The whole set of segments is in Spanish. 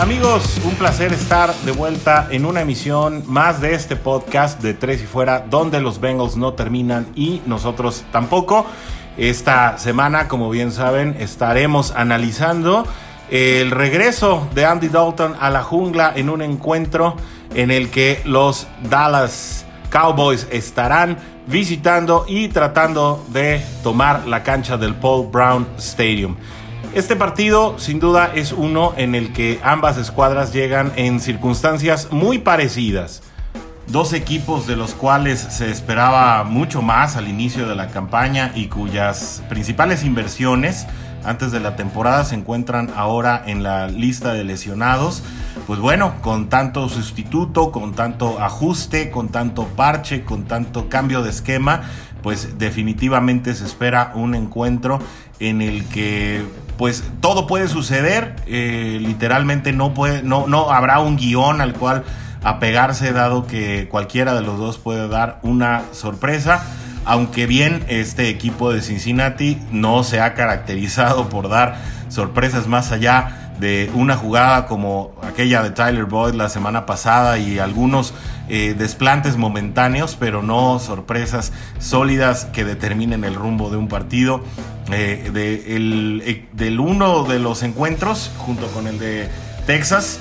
Hola, ¿qué tal amigos? Un placer estar de vuelta en una emisión más de este podcast de Tres y Fuera, donde los Bengals no terminan y nosotros tampoco. Esta semana, como bien saben, estaremos analizando el regreso de Andy Dalton a la jungla en un encuentro en el que los Dallas Cowboys estarán visitando y tratando de tomar la cancha del Paul Brown Stadium. Este partido sin duda es uno en el que ambas escuadras llegan en circunstancias muy parecidas. Dos equipos de los cuales se esperaba mucho más al inicio de la campaña y cuyas principales inversiones antes de la temporada se encuentran ahora en la lista de lesionados. Pues bueno, con tanto sustituto, con tanto ajuste, con tanto parche, con tanto cambio de esquema, pues definitivamente se espera un encuentro en el que pues todo puede suceder, eh, literalmente no, puede, no, no habrá un guion al cual apegarse dado que cualquiera de los dos puede dar una sorpresa aunque bien este equipo de Cincinnati no se ha caracterizado por dar sorpresas más allá de una jugada como aquella de Tyler Boyd la semana pasada y algunos eh, desplantes momentáneos, pero no sorpresas sólidas que determinen el rumbo de un partido. Eh, eh, del uno de los encuentros, junto con el de Texas,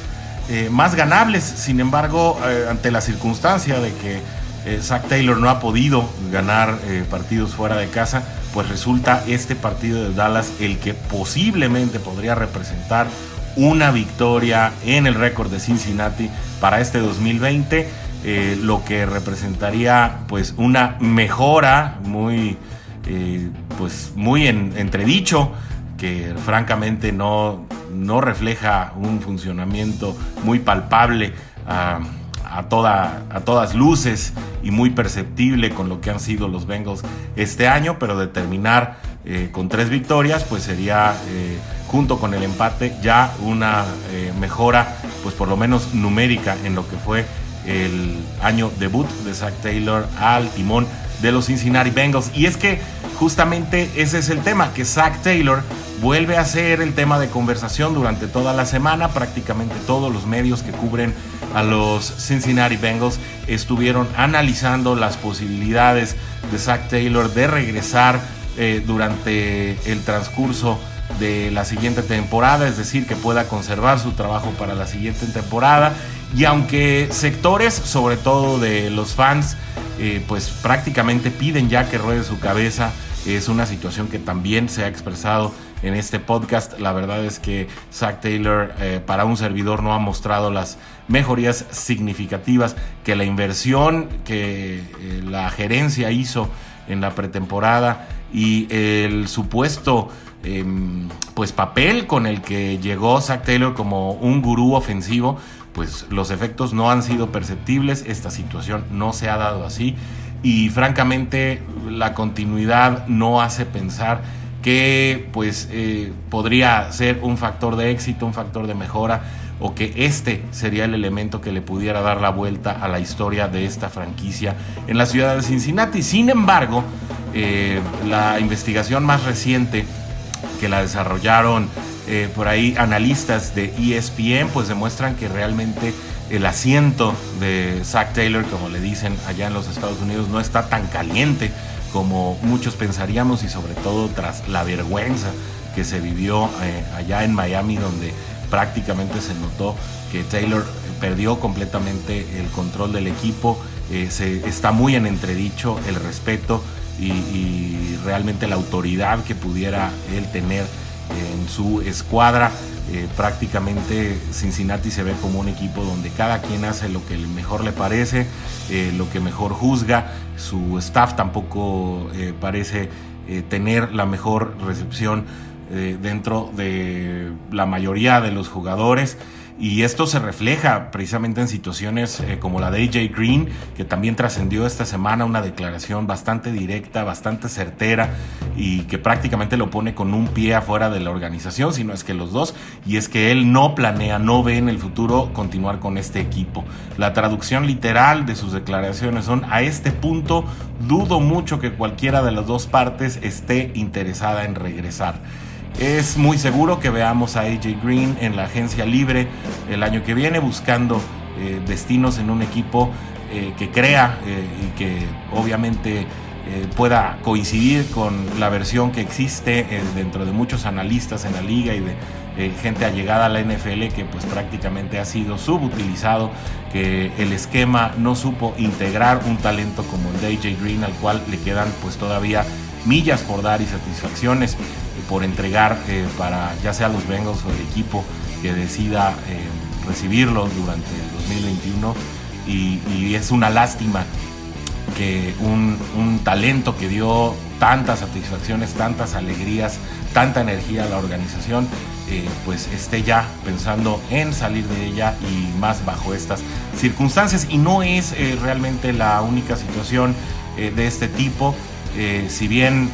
más ganables, sin embargo, ante la circunstancia de que eh, Zach Taylor no ha podido ganar eh, partidos fuera de casa, pues resulta este partido de Dallas el que posiblemente podría representar una victoria en el récord de Cincinnati para este 2020, eh, lo que representaría pues una mejora muy, pues muy en, entredicho que francamente no, no refleja un funcionamiento muy palpable. a a, toda, a todas luces y muy perceptible con lo que han sido los Bengals este año, pero de terminar eh, con tres victorias, pues sería eh, junto con el empate ya una eh, mejora, pues por lo menos numérica en lo que fue el año debut de Zach Taylor al timón de los Cincinnati Bengals. Y es que justamente ese es el tema, que Zach Taylor vuelve a ser el tema de conversación durante toda la semana. Prácticamente todos los medios que cubren a los Cincinnati Bengals estuvieron analizando las posibilidades de Zach Taylor de regresar eh, durante el transcurso de la siguiente temporada, es decir, que pueda conservar su trabajo para la siguiente temporada. Y aunque sectores, sobre todo de los fans, eh, pues prácticamente piden ya que ruede su cabeza, es una situación que también se ha expresado en este podcast. La verdad es que Zach Taylor eh, para un servidor no ha mostrado las mejorías significativas que la inversión que eh, la gerencia hizo en la pretemporada y el supuesto em, pues papel con el que llegó Zach Taylor como un gurú ofensivo, pues los efectos no han sido perceptibles, esta situación no se ha dado así y francamente la continuidad no hace pensar que pues eh, podría ser un factor de éxito, un factor de mejora o que este sería el elemento que le pudiera dar la vuelta a la historia de esta franquicia en la ciudad de Cincinnati. Sin embargo, eh, la investigación más reciente que la desarrollaron eh, por ahí analistas de ESPN, pues demuestran que realmente el asiento de Zach Taylor, como le dicen allá en los Estados Unidos, no está tan caliente como muchos pensaríamos y sobre todo tras la vergüenza que se vivió eh, allá en Miami donde prácticamente se notó que Taylor perdió completamente el control del equipo, eh, se, está muy en entredicho el respeto y realmente la autoridad que pudiera él tener en su escuadra. Eh, prácticamente Cincinnati se ve como un equipo donde cada quien hace lo que mejor le parece, eh, lo que mejor juzga, su staff tampoco eh, parece tener la mejor recepción dentro de la mayoría de los jugadores. Y esto se refleja precisamente en situaciones eh, como la de AJ Green, que también trascendió esta semana una declaración bastante directa, bastante certera y que prácticamente lo pone con un pie afuera de la organización, sino es que los dos, y es que él no planea, no ve en el futuro continuar con este equipo. La traducción literal de sus declaraciones son, a este punto dudo mucho que cualquiera de las dos partes esté interesada en regresar. Es muy seguro que veamos a AJ Green en la agencia libre el año que viene buscando eh, destinos en un equipo eh, que crea eh, y que obviamente pueda coincidir con la versión que existe dentro de muchos analistas en la liga y de gente allegada a la NFL que pues prácticamente ha sido subutilizado, que el esquema no supo integrar un talento como el de AJ Green al cual le quedan pues todavía millas por dar y satisfacciones por entregar para ya sea los Bengals o el equipo que decida recibirlo durante el 2021 y, es una lástima que un, talento que dio tantas satisfacciones, tantas alegrías, tanta energía a la organización, eh, pues esté ya pensando en salir de ella y más bajo estas circunstancias. Y no es eh, realmente la única situación eh, de este tipo. Si bien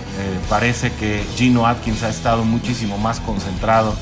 parece que Gino Atkins ha estado muchísimo más concentrado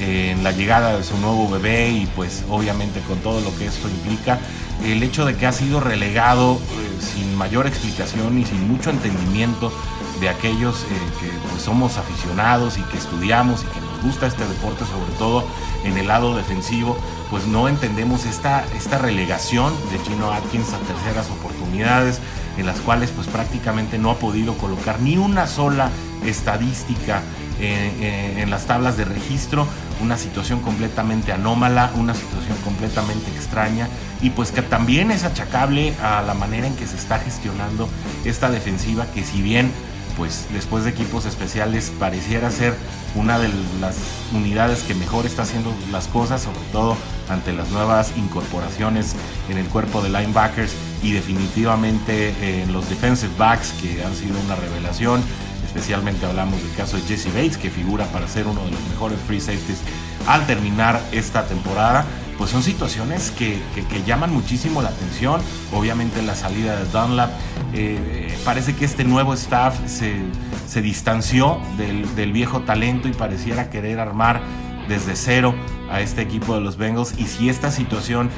en la llegada de su nuevo bebé y pues obviamente con todo lo que esto implica, el hecho de que ha sido relegado eh, sin mayor explicación y sin mucho entendimiento de aquellos eh, que pues, somos aficionados y que estudiamos y que nos gusta este deporte, sobre todo en el lado defensivo, pues no entendemos esta, esta relegación de Gino Atkins a terceras oportunidades en las cuales pues prácticamente no ha podido colocar ni una sola estadística en las tablas de registro, una situación completamente anómala, una situación completamente extraña. Y pues que también es achacable a la manera en que se está gestionando esta defensiva que si bien pues después de equipos especiales pareciera ser una de las unidades que mejor está haciendo las cosas, sobre todo ante las nuevas incorporaciones en el cuerpo de linebackers y definitivamente en los defensive backs que han sido una revelación Especialmente hablamos del caso de Jesse Bates, que figura para ser uno de los mejores free safeties al terminar esta temporada. Pues son situaciones que, llaman muchísimo la atención. Obviamente la salida de Dunlap. Eh, parece que este nuevo staff se, distanció del, viejo talento y pareciera querer armar desde cero a este equipo de los Bengals. Y si esta situación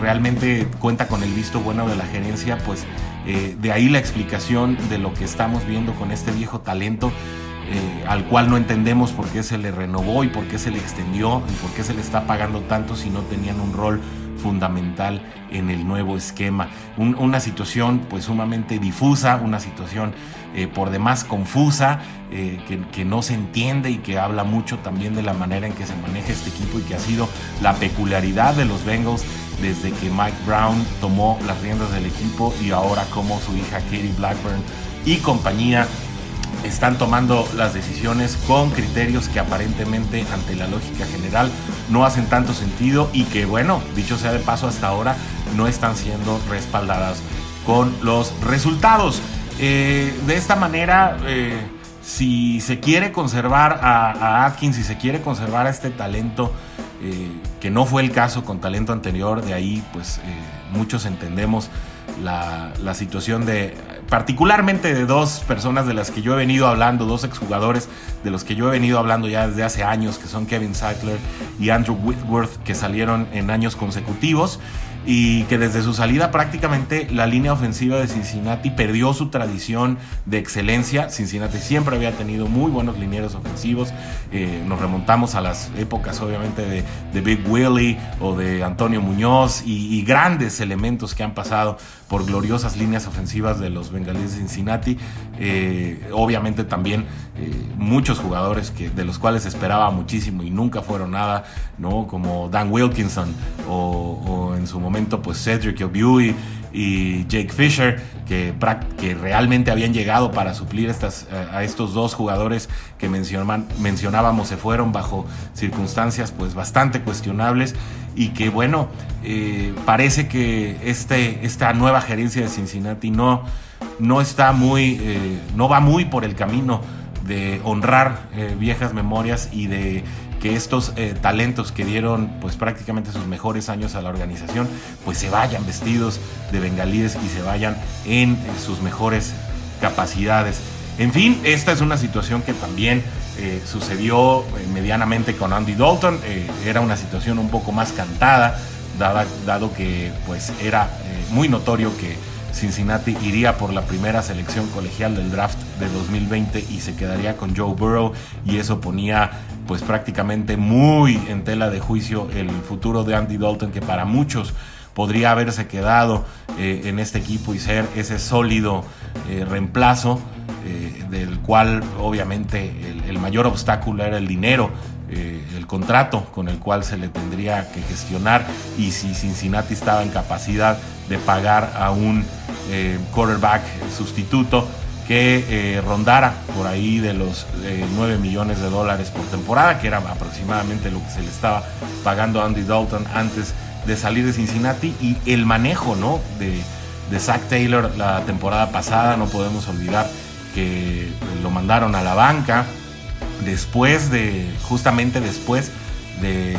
realmente cuenta con el visto bueno de la gerencia, pues eh, de ahí la explicación de lo que estamos viendo con este viejo talento. Eh, al cual no entendemos por qué se le renovó y por qué se le extendió y por qué se le está pagando tanto si no tenían un rol fundamental en el nuevo esquema. una situación pues sumamente difusa, una situación eh, por demás confusa, que, que, no se entiende y que habla mucho también de la manera en que se maneja este equipo y que ha sido la peculiaridad de los Bengals desde que Mike Brown tomó las riendas del equipo y ahora como su hija Katie Blackburn y compañía están tomando las decisiones con criterios que aparentemente ante la lógica general no hacen tanto sentido y que bueno, dicho sea de paso hasta ahora, no están siendo respaldadas con los resultados. Eh, de esta manera, eh, si se quiere conservar a, a Atkins, si se quiere conservar a este talento, eh, que no fue el caso con talento anterior, de ahí pues eh, muchos entendemos la, situación de, particularmente de dos personas de las que yo he venido hablando, dos exjugadores de los que yo he venido hablando ya desde hace años, que son Kevin Sackler y Andrew Whitworth, que salieron en años consecutivos y que desde su salida prácticamente la línea ofensiva de Cincinnati perdió su tradición de excelencia. Cincinnati siempre había tenido muy buenos linieros ofensivos. Eh, nos remontamos a las épocas obviamente de, Big Willie o de Antonio Muñoz y, grandes elementos que han pasado por gloriosas líneas ofensivas de los bengalíes de Cincinnati. Eh, obviamente también eh, muchos jugadores que, de los cuales esperaba muchísimo y nunca fueron nada, ¿no? como Dan Wilkinson o, en su momento pues Cedric O'Buey y Jake Fisher, que, que realmente habían llegado para suplir estas, eh, a estos dos jugadores que mencionábamos, se fueron bajo circunstancias pues bastante cuestionables y que bueno, eh, parece que este, esta nueva gerencia de Cincinnati no, no está muy, eh, no va muy por el camino de honrar viejas memorias y de que estos eh, talentos que dieron pues prácticamente sus mejores años a la organización pues se vayan vestidos de bengalíes y se vayan en, sus mejores capacidades. En fin, esta es una situación que también eh, sucedió eh, medianamente con Andy Dalton, era una situación un poco más cantada, dado que pues era muy notorio que Cincinnati iría por la primera selección colegial del draft de 2020 y se quedaría con Joe Burrow y eso ponía pues prácticamente muy en tela de juicio el futuro de Andy Dalton que para muchos podría haberse quedado eh, en este equipo y ser ese sólido eh, reemplazo eh, del cual obviamente el, mayor obstáculo era el dinero, el contrato con el cual se le tendría que gestionar. Y si Cincinnati estaba en capacidad de pagar a un quarterback sustituto que rondara por ahí de los 9 millones de dólares por temporada, que era aproximadamente lo que se le estaba pagando a Andy Dalton antes de salir de Cincinnati y el manejo ¿no? de, de Zach Taylor la temporada pasada, no podemos olvidar que lo mandaron a la banca después de, justamente después de,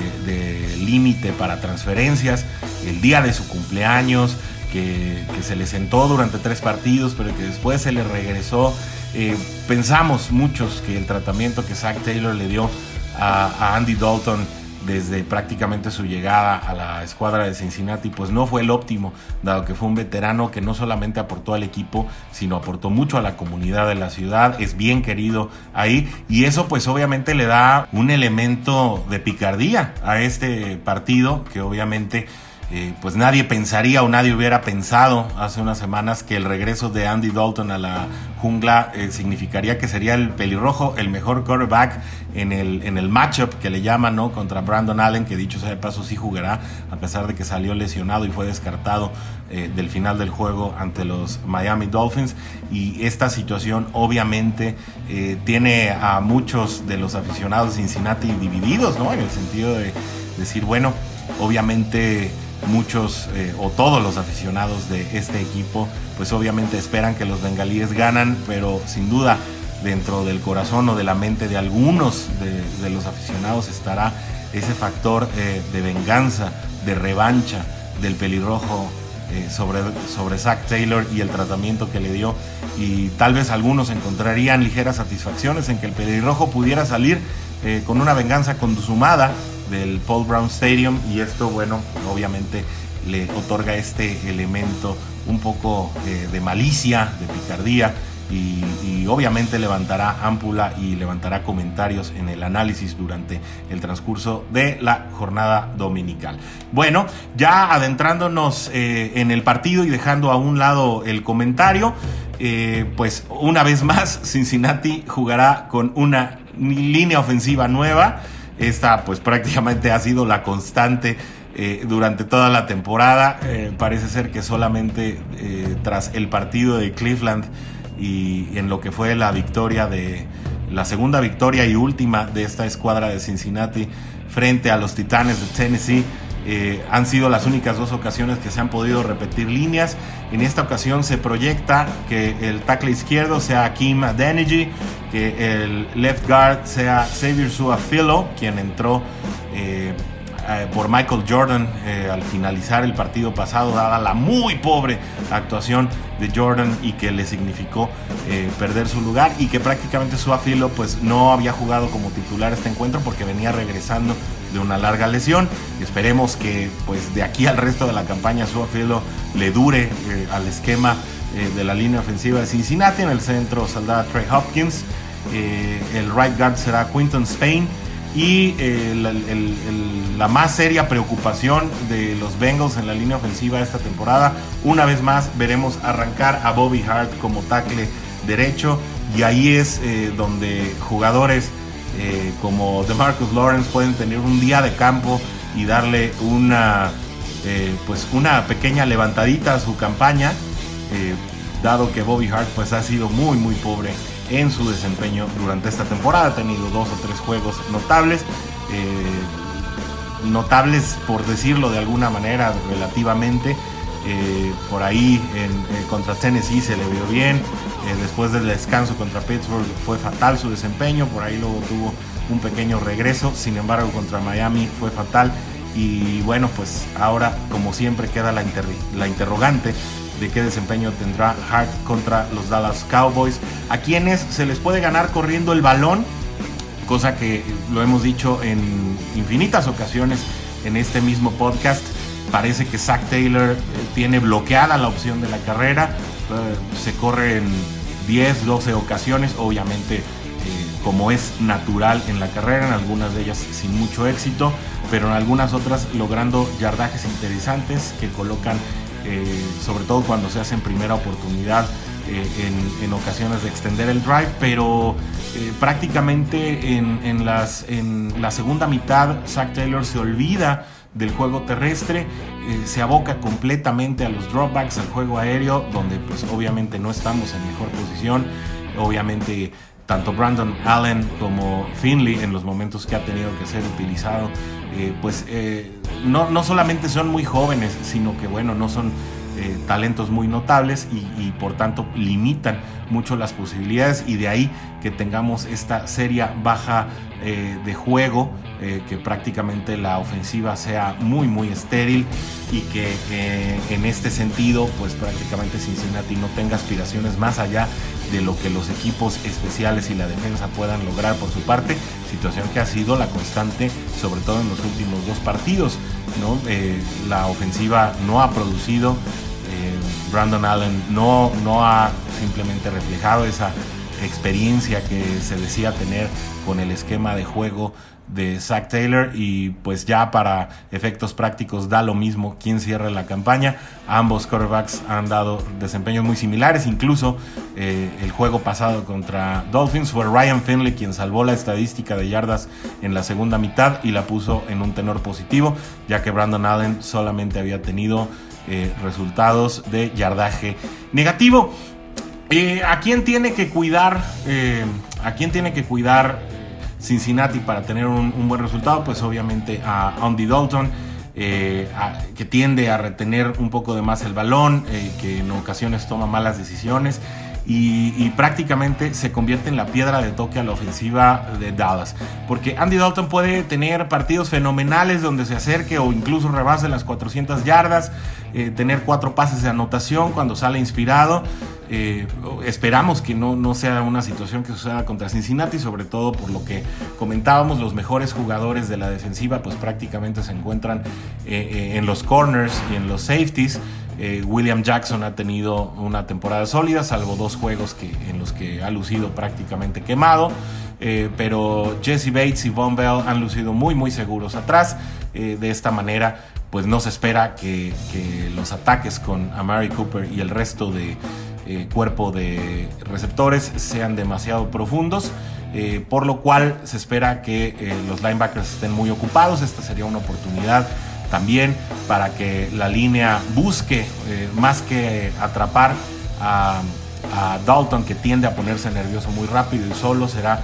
límite para transferencias, el día de su cumpleaños, que, se le sentó durante tres partidos, pero que después se le regresó. Eh, pensamos muchos que el tratamiento que Zach Taylor le dio a, a Andy Dalton desde prácticamente su llegada a la escuadra de Cincinnati, pues no fue el óptimo, dado que fue un veterano que no solamente aportó al equipo, sino aportó mucho a la comunidad de la ciudad, es bien querido ahí, y eso pues obviamente le da un elemento de picardía a este partido, que obviamente eh, pues nadie pensaría o nadie hubiera pensado hace unas semanas que el regreso de Andy Dalton a la jungla eh, significaría que sería el pelirrojo el mejor quarterback en el, en el matchup que le llaman, ¿no? Contra Brandon Allen, que dicho sea de paso sí jugará, a pesar de que salió lesionado y fue descartado eh, del final del juego ante los Miami Dolphins. Y esta situación obviamente tiene a muchos de los aficionados de Cincinnati divididos, ¿no? En el sentido de decir, bueno, obviamente muchos eh, o todos los aficionados de este equipo pues obviamente esperan que los bengalíes ganan, pero sin duda dentro del corazón o de la mente de algunos de, los aficionados estará ese factor eh, de venganza, de revancha del pelirrojo eh, sobre, sobre Zach Taylor y el tratamiento que le dio. Y tal vez algunos encontrarían ligeras satisfacciones en que el pelirrojo pudiera salir con una venganza consumada del Paul Brown Stadium y esto, bueno, obviamente le otorga este elemento un poco eh, de malicia, de picardía y, obviamente levantará ámpula y levantará comentarios en el análisis durante el transcurso de la jornada dominical. Bueno, ya adentrándonos eh, en el partido y dejando a un lado el comentario, eh, pues una vez más Cincinnati jugará con una línea ofensiva nueva. Esta pues prácticamente ha sido la constante eh, durante toda la temporada. Eh, parece ser que solamente eh, tras el partido de Cleveland y en lo que fue la victoria de la segunda victoria y última de esta escuadra de Cincinnati frente a los Titanes de Tennessee. Han sido las únicas dos ocasiones que se han podido repetir líneas. En esta ocasión se proyecta que el tackle izquierdo sea Kim Adeniji, que el left guard sea Xavier Suafilo, quien entró eh, eh, por Michael Jordan eh, al finalizar el partido pasado, dada la muy pobre actuación de Jordan y que le significó perder su lugar y que prácticamente Suafilo pues no había jugado como titular este encuentro porque venía regresando de una larga lesión. Esperemos que pues de aquí al resto de la campaña Suafilo le dure al esquema de la línea ofensiva de Cincinnati. En el centro saldrá Trey Hopkins. Eh, el right guard será Quinton Spain. Y eh, la más seria preocupación de los Bengals en la línea ofensiva esta temporada, una vez más veremos arrancar a Bobby Hart como tackle derecho y ahí es eh, donde jugadores como DeMarcus Lawrence pueden tener un día de campo y darle una, pues una pequeña levantadita a su campaña, dado que Bobby Hart pues ha sido muy muy pobre en su desempeño durante esta temporada. Ha tenido dos o tres juegos notables. Eh, notables por decirlo de alguna manera relativamente. Eh, por ahí en, eh, contra Tennessee se le vio bien. después del descanso contra Pittsburgh fue fatal su desempeño. Por ahí luego tuvo un pequeño regreso. Sin embargo, contra Miami fue fatal. Y bueno, pues ahora, como siempre, queda la, la interrogante de qué desempeño tendrá Hart contra los Dallas Cowboys, a quienes se les puede ganar corriendo el balón, cosa que lo hemos dicho en infinitas ocasiones en este mismo podcast. parece que Zach Taylor tiene bloqueada la opción de la carrera. se corre en 10, 12 ocasiones, obviamente como es natural en la carrera, en algunas de ellas sin mucho éxito, pero en algunas otras logrando yardajes interesantes que colocan, eh, sobre todo cuando se hace en primera oportunidad, eh, en, ocasiones de extender el drive, pero eh, prácticamente en, las, en la segunda mitad Zach Taylor se olvida del juego terrestre, se aboca completamente a los dropbacks, al juego aéreo, donde pues obviamente no estamos en mejor posición, obviamente tanto Brandon Allen como Finley en los momentos que ha tenido que ser utilizado, eh, pues eh, no, no, solamente son muy jóvenes, sino que bueno, no son eh, talentos muy notables y, por tanto limitan mucho las posibilidades y de ahí que tengamos esta seria baja de juego, que prácticamente la ofensiva sea muy muy estéril y que en este sentido pues prácticamente Cincinnati no tenga aspiraciones más allá lo que los equipos especiales y la defensa puedan lograr por su parte, situación que ha sido la constante sobre todo en los últimos dos partidos. ¿no? Eh, la ofensiva no ha producido, eh, Brandon Allen no, no ha simplemente reflejado esa experiencia que se decía tener con el esquema de juego de Zach Taylor y pues ya para efectos prácticos da lo mismo quién cierre la campaña. Ambos quarterbacks han dado desempeños muy similares, incluso eh, el juego pasado contra Dolphins fue Ryan Finley quien salvó la estadística de yardas en la segunda mitad y la puso en un tenor positivo, ya que Brandon Allen solamente había tenido eh, resultados de yardaje negativo. Eh, ¿A quién tiene que cuidar? ¿A quién tiene que cuidar Cincinnati para tener un, buen resultado, pues obviamente a Andy Dalton, eh, que tiende a retener un poco de más el balón, eh, que en ocasiones toma malas decisiones. Y, prácticamente se convierte en la piedra de toque a la ofensiva de Dallas. Porque Andy Dalton puede tener partidos fenomenales donde se acerque o incluso rebase las 400 yardas, eh, tener cuatro pases de anotación cuando sale inspirado. Eh, esperamos que no, no sea una situación que suceda contra Cincinnati, sobre todo por lo que comentábamos, los mejores jugadores de la defensiva pues prácticamente se encuentran eh, eh, en los corners y en los safeties. William Jackson ha tenido una temporada sólida, salvo dos juegos que, en los que ha lucido prácticamente quemado. pero Jesse Bates y Von Bell han lucido muy muy seguros atrás. de esta manera, pues no se espera que, que los ataques con Amari Cooper y el resto de, eh, cuerpo de receptores sean demasiado profundos, eh, por lo cual se espera que eh, los linebackers estén muy ocupados. Esta sería una oportunidad también para que la línea busque más que atrapar a, Dalton, que tiende a ponerse nervioso muy rápido y solo será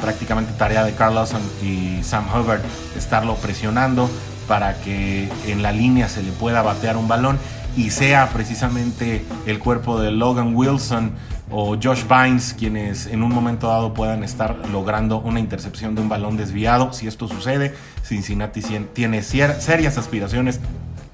prácticamente tarea de Carl Lawson y Sam Hubbard estarlo presionando para que en la línea se le pueda batear un balón y sea precisamente el cuerpo de Logan Wilson o Josh Bynes quienes en un momento dado puedan estar logrando una intercepción de un balón desviado. Si esto sucede, Cincinnati tiene serias aspiraciones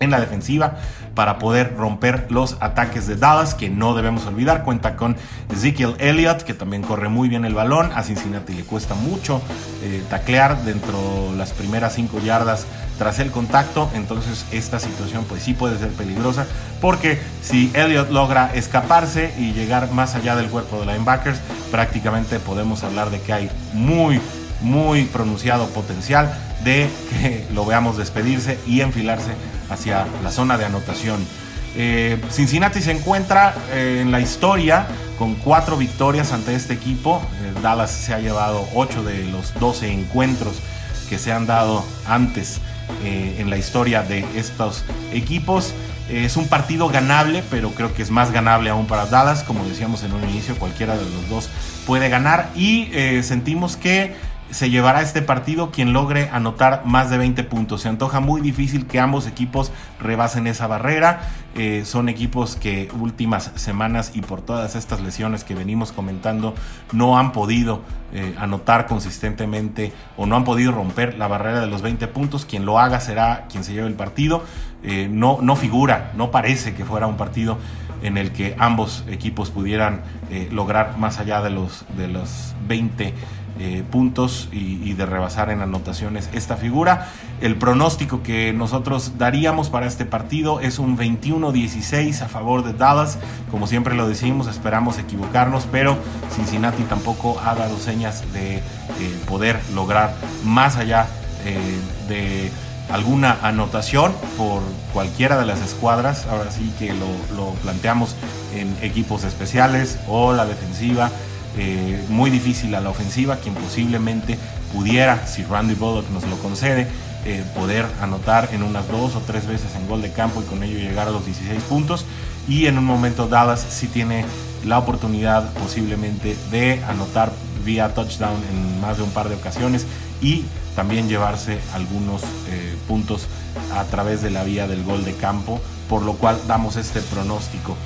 en la defensiva para poder romper los ataques de Dallas, que no debemos olvidar. Cuenta con Ezekiel Elliott, que también corre muy bien el balón. A Cincinnati le cuesta mucho eh, taclear dentro las primeras cinco yardas tras el contacto. Entonces esta situación pues sí puede ser peligrosa, porque si Elliott logra escaparse y llegar más allá del cuerpo de linebackers, prácticamente podemos hablar de que hay muy, muy pronunciado potencial de que lo veamos despedirse y enfilarse hacia la zona de anotación. Eh, Cincinnati se encuentra eh, en la historia con cuatro victorias ante este equipo. Eh, Dallas se ha llevado ocho de los 12 encuentros que se han dado antes en la historia de estos equipos. Es un partido ganable, pero creo que es más ganable aún para Dallas. Como decíamos en un inicio, cualquiera de los dos puede ganar. Y sentimos que se llevará este partido quien logre anotar más de 20 puntos. Se antoja muy difícil que ambos equipos rebasen esa barrera. Eh, son equipos que últimas semanas y por todas estas lesiones que venimos comentando no han podido eh, anotar consistentemente o no han podido romper la barrera de los 20 puntos. Quien lo haga será quien se lleve el partido. Eh, no, no figura, no parece que fuera un partido en el que ambos equipos pudieran lograr más allá de los, de los 20 eh, puntos y, de rebasar en anotaciones esta figura. El pronóstico que nosotros daríamos para este partido es un 21-16 a favor de Dallas. Como siempre lo decimos, esperamos equivocarnos, pero Cincinnati tampoco ha dado señas de poder lograr más allá de alguna anotación por cualquiera de las escuadras. Ahora sí que lo, planteamos en equipos especiales o la defensiva. Eh, muy difícil a la ofensiva, quien posiblemente pudiera, si Randy Bullock nos lo concede, eh, poder anotar en unas dos o tres veces en gol de campo y con ello llegar a los 16 puntos. Y en un momento Dallas sí tiene la oportunidad posiblemente de anotar vía touchdown en más de un par de ocasiones y también llevarse algunos eh, puntos a través de la vía del gol de campo, por lo cual damos este pronóstico.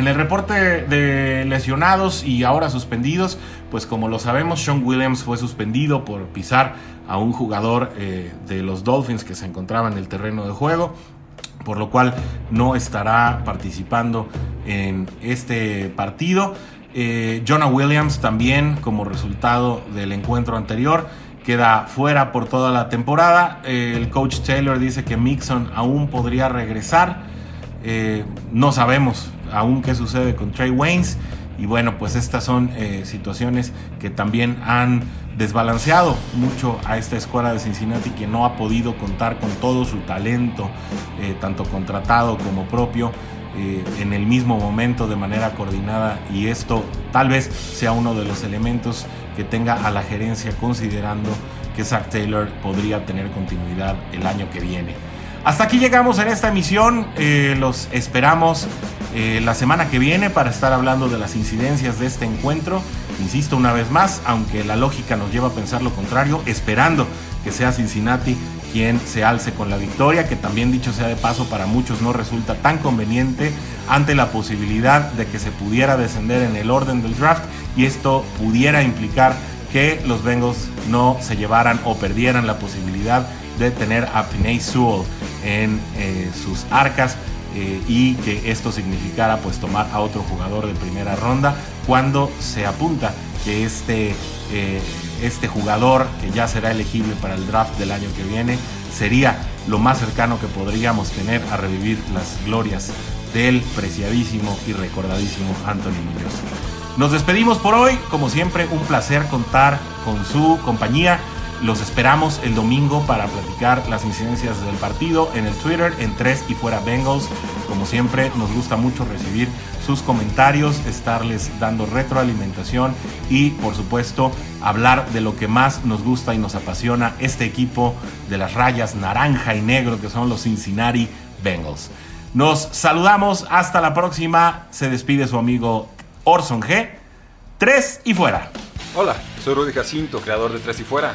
En el reporte de lesionados y ahora suspendidos, pues como lo sabemos, Sean Williams fue suspendido por pisar a un jugador eh, de los Dolphins que se encontraba en el terreno de juego, por lo cual no estará participando en este partido. Eh, Jonah Williams también como resultado del encuentro anterior queda fuera por toda la temporada. Eh, el coach Taylor dice que Mixon aún podría regresar. No sabemos aún qué sucede con Trey Waynes. Y bueno, pues estas son eh, situaciones que también han desbalanceado mucho a esta escuela de Cincinnati que no ha podido contar con todo su talento, tanto contratado como propio. en el mismo momento de manera coordinada y esto tal vez sea uno de los elementos que tenga a la gerencia considerando que Zach Taylor podría tener continuidad el año que viene. Hasta aquí llegamos en esta emisión, eh, los esperamos eh, la semana que viene para estar hablando de las incidencias de este encuentro. Insisto una vez más, aunque la lógica nos lleva a pensar lo contrario, esperando que sea Cincinnati quien se alce con la victoria, que también dicho sea de paso para muchos no resulta tan conveniente ante la posibilidad de que se pudiera descender en el orden del draft y esto pudiera implicar que los Bengals no se llevaran o perdieran la posibilidad de tener a Pinay Sewell en eh, sus arcas eh, y que esto significara pues tomar a otro jugador de primera ronda cuando se apunta que este eh, este jugador que ya será elegible para el draft del año que viene sería lo más cercano que podríamos tener a revivir las glorias del preciadísimo y recordadísimo Anthony Muñoz. Nos despedimos por hoy, como siempre un placer contar con su compañía. Los esperamos el domingo para platicar las incidencias del partido en el Twitter, en 3 y fuera Bengals. Como siempre, nos gusta mucho recibir sus comentarios, estarles dando retroalimentación y, por supuesto, hablar de lo que más nos gusta y nos apasiona este equipo de las rayas naranja y negro que son los Cincinnati Bengals. Nos saludamos, hasta la próxima. Se despide su amigo Orson G. 3 y fuera. Hola, soy Rudy Jacinto, creador de Tres y Fuera.